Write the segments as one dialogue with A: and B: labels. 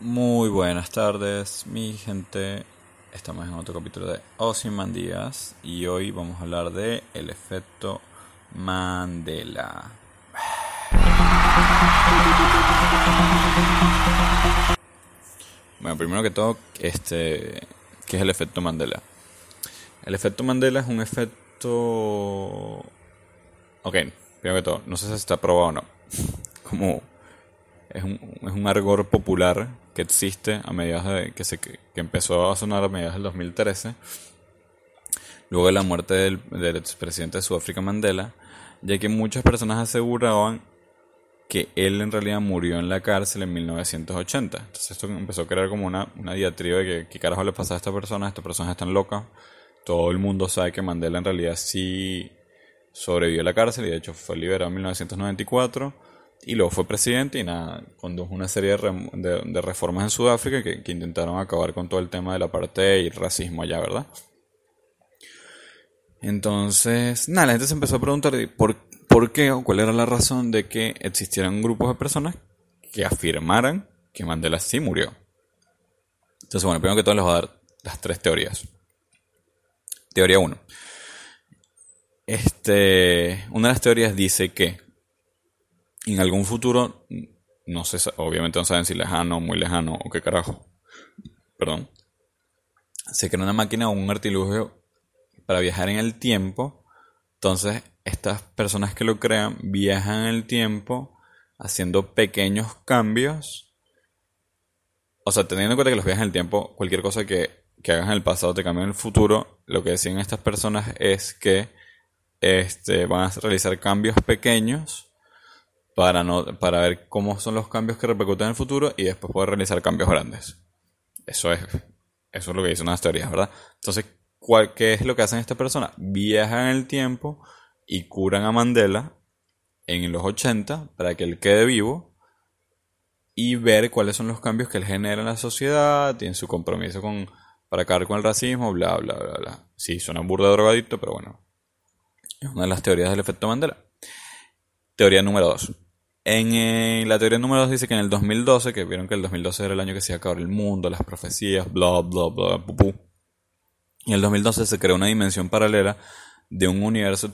A: Muy buenas tardes, mi gente. Estamos en otro capítulo de Ozymandias y hoy vamos a hablar de el efecto Mandela. Bueno, primero que todo, este, ¿qué es el efecto Mandela? El efecto Mandela es un efecto... Ok, primero que todo, no sé si está probado o no. Como es un, es un argor popular que existe a mediados de que se que empezó a sonar a mediados del 2013 luego de la muerte del, del expresidente de Sudáfrica Mandela ya que muchas personas aseguraban que él en realidad murió en la cárcel en 1980 entonces esto empezó a crear como una, una diatriba de que qué carajo le pasa a esta persona estas personas están locas todo el mundo sabe que Mandela en realidad sí sobrevivió a la cárcel y de hecho fue liberado en 1994 y luego fue presidente y nada, condujo una serie de, reformas en Sudáfrica que, intentaron acabar con todo el tema de la parte y el racismo allá, ¿verdad? Entonces, nada, la gente se empezó a preguntar por, por qué o cuál era la razón de que existieran grupos de personas que afirmaran que Mandela sí murió. Entonces, bueno, primero que todo les voy a dar las tres teorías. Teoría 1. Este, una de las teorías dice que en algún futuro, no sé, obviamente no saben si lejano, muy lejano o qué carajo, perdón, se crea una máquina o un artilugio para viajar en el tiempo. Entonces, estas personas que lo crean viajan en el tiempo haciendo pequeños cambios. O sea, teniendo en cuenta que los viajes en el tiempo, cualquier cosa que, que hagas en el pasado te cambia en el futuro, lo que decían estas personas es que este, van a realizar cambios pequeños para, no, para ver cómo son los cambios que repercuten en el futuro y después poder realizar cambios grandes. Eso es, eso es lo que dicen las teorías, ¿verdad? Entonces, ¿cuál, ¿qué es lo que hacen estas personas? Viajan en el tiempo y curan a Mandela en los 80 para que él quede vivo y ver cuáles son los cambios que él genera en la sociedad y en su compromiso con, para acabar con el racismo, bla, bla, bla, bla. Sí, suena burda drogadicto, pero bueno. Es una de las teorías del efecto Mandela. Teoría número 2. En eh, la teoría número 2 dice que en el 2012, que vieron que el 2012 era el año que se iba a acabar el mundo, las profecías, bla, bla, bla, pupú. Y en el 2012 se creó una dimensión paralela de un universo,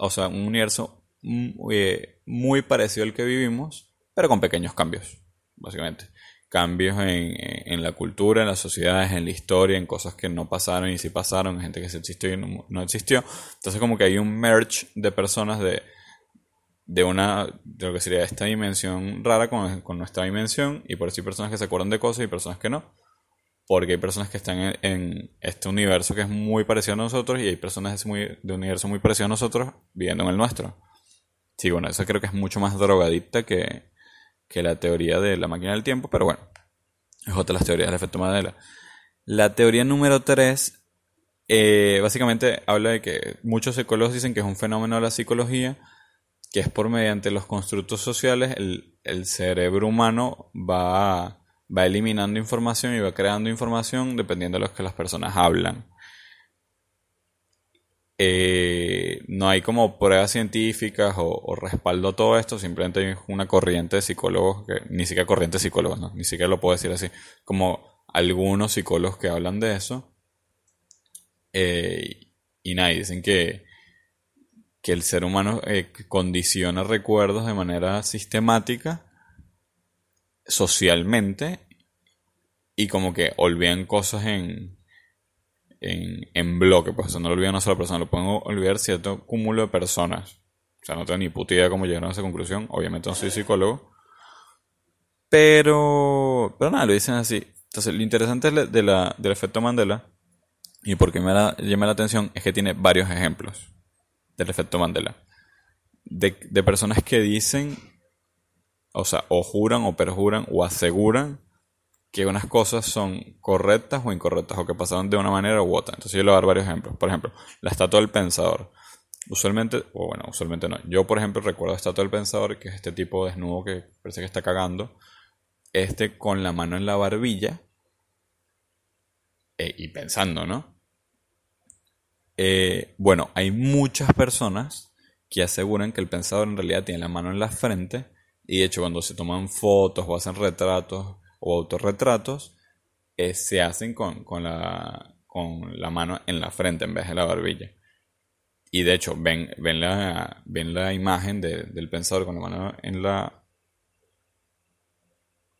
A: o sea, un universo mm, eh, muy parecido al que vivimos, pero con pequeños cambios, básicamente. Cambios en, en, la cultura, en las sociedades, en la historia, en cosas que no pasaron y sí pasaron, en gente que se existió y no, no existió. Entonces como que hay un merge de personas de de una de lo que sería esta dimensión rara con, con, nuestra dimensión y por eso hay personas que se acuerdan de cosas y personas que no. Porque hay personas que están en, este universo que es muy parecido a nosotros y hay personas de, muy, un universo muy parecido a nosotros viviendo en el nuestro. Sí bueno eso creo que es mucho más drogadicta que, que la teoría de la máquina del tiempo pero bueno es otra de las teorías del efecto Mandela. La teoría número 3 eh, básicamente habla de que muchos psicólogos dicen que es un fenómeno de la psicología que es por mediante los constructos sociales el, el cerebro humano va, va eliminando información y va creando información dependiendo de lo que las personas hablan. Eh, no hay como pruebas científicas o, respaldo a todo esto, simplemente hay una corriente de psicólogos, que, ni siquiera corriente de psicólogos, ni siquiera lo puedo decir así, como algunos psicólogos que hablan de eso. Eh, y nada, dicen que, que el ser humano eh, condiciona recuerdos de manera sistemática, socialmente, y como que olvidan cosas en, en, en bloque, pues no lo olvidan una sola persona, lo pueden olvidar cierto cúmulo de personas. O sea, no tengo ni puta idea cómo llegaron a esa conclusión, obviamente no soy psicólogo, pero, pero nada, lo dicen así. Entonces, lo interesante de la, del efecto Mandela, y por qué me llama la atención, es que tiene varios ejemplos del efecto Mandela. De, personas que dicen, o sea, o juran o perjuran o aseguran que unas cosas son correctas o incorrectas o que pasaron de una manera u otra. Entonces yo le voy a dar varios ejemplos. Por ejemplo, la estatua del pensador. Usualmente, o bueno, usualmente no. Yo, por ejemplo, recuerdo la estatua del pensador, que es este tipo desnudo que parece que está cagando. Este con la mano en la barbilla. Eh, y pensando, ¿no? Eh, bueno, hay muchas personas que aseguran que el pensador en realidad tiene la mano en la frente y de hecho cuando se toman fotos o hacen retratos o autorretratos eh, se hacen con, con, la, con la mano en la frente en vez de la barbilla. Y de hecho, ven, ven, la, ven la imagen del pensador con la mano en la...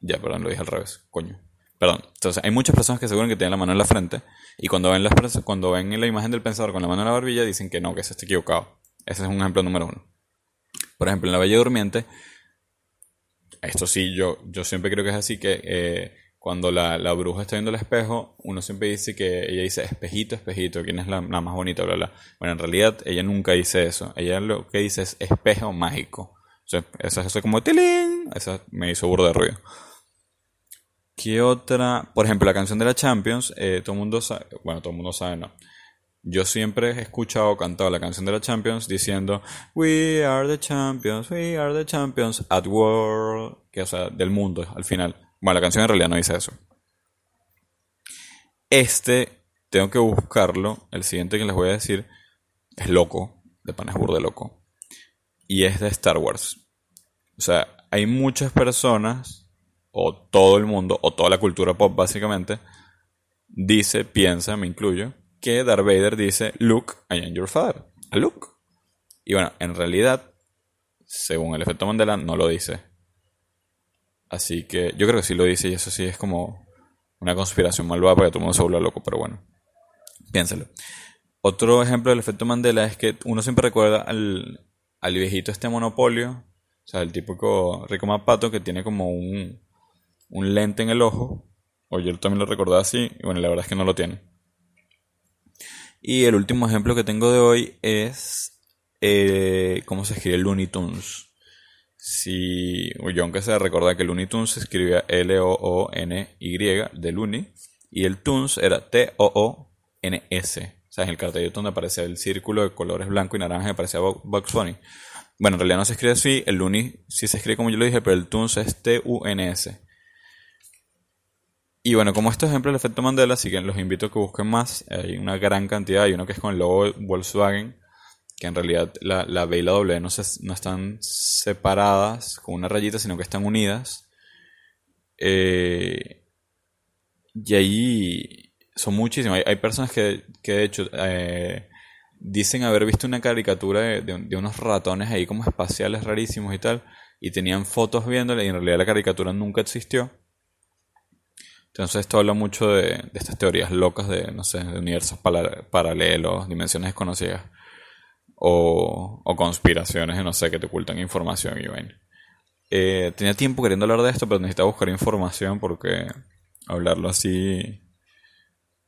A: Ya, perdón, lo dije al revés, coño. Perdón. Entonces, hay muchas personas que aseguran que tienen la mano en la frente y cuando ven, las, cuando ven la imagen del pensador con la mano en la barbilla dicen que no, que se está equivocado. Ese es un ejemplo número uno. Por ejemplo, en la Bella Durmiente, esto sí, yo, yo siempre creo que es así, que eh, cuando la, bruja está viendo el espejo, uno siempre dice que ella dice espejito, espejito, ¿quién es la, más bonita? Bla, bla. Bueno, en realidad ella nunca dice eso. Ella lo que dice es espejo mágico. O sea, eso es como tilín. Eso me hizo burro de ruido. ¿Qué otra? Por ejemplo, la canción de la Champions, eh, todo el mundo sabe, bueno, todo el mundo sabe, no. Yo siempre he escuchado cantado la canción de la Champions diciendo We are the champions, we are the champions at world, que o sea, del mundo al final. Bueno, la canción en realidad no dice eso. Este, tengo que buscarlo. El siguiente que les voy a decir es loco, de panes de loco. Y es de Star Wars. O sea, hay muchas personas, o todo el mundo, o toda la cultura pop básicamente, dice, piensa, me incluyo, que Darth Vader dice, Luke, I am your father. A Luke. Y bueno, en realidad, según el efecto Mandela, no lo dice. Así que yo creo que sí lo dice y eso sí es como una conspiración malvada para que todo el mundo se vuelva loco, pero bueno, piénselo. Otro ejemplo del efecto Mandela es que uno siempre recuerda al, al viejito este monopolio, o sea, el típico rico mapato que tiene como un, un lente en el ojo, o yo también lo recordaba así, y bueno, la verdad es que no lo tiene. Y el último ejemplo que tengo de hoy es eh, cómo se escribe Looney Tunes. Si yo aunque sea recordar que Looney Tunes se escribía L-O-O-N-Y de Looney y el Tunes era T-O-O-N-S. O sea, en el cartelito donde aparecía el círculo de colores blanco y naranja aparecía Bugs Bunny. Bueno, en realidad no se escribe así, el Looney sí se escribe como yo lo dije, pero el Tunes es T-U-N-S. Y bueno, como este ejemplo del efecto Mandela, así que los invito a que busquen más. Hay una gran cantidad, hay uno que es con el logo Volkswagen, que en realidad la, la B y la W no, no están separadas con una rayita, sino que están unidas. Eh, y ahí son muchísimas. Hay, personas que, de hecho eh, dicen haber visto una caricatura de, unos ratones ahí como espaciales rarísimos y tal, y tenían fotos viéndole, y en realidad la caricatura nunca existió. Entonces esto habla mucho de, de estas teorías locas de, no sé, de universos paralelos, dimensiones desconocidas o, conspiraciones, no sé, que te ocultan información y bueno. Eh, tenía tiempo queriendo hablar de esto, pero necesitaba buscar información porque hablarlo así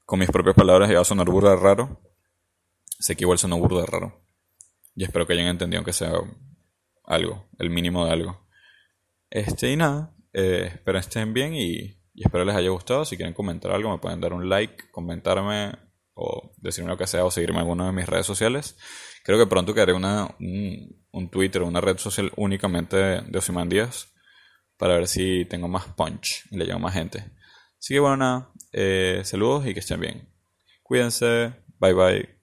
A: con mis propias palabras iba a sonar burda raro. Sé que igual sonó burda raro. Y espero que hayan entendido que sea algo, el mínimo de algo. Este y nada, eh, espero estén bien y, y espero les haya gustado. Si quieren comentar algo, me pueden dar un like, comentarme o decirme lo que sea o seguirme en alguna de mis redes sociales. Creo que pronto crearé una, un, Twitter, una red social únicamente de, Osimandías para ver si tengo más punch y le llevo más gente. Así que bueno, nada, eh, saludos y que estén bien. Cuídense, bye bye.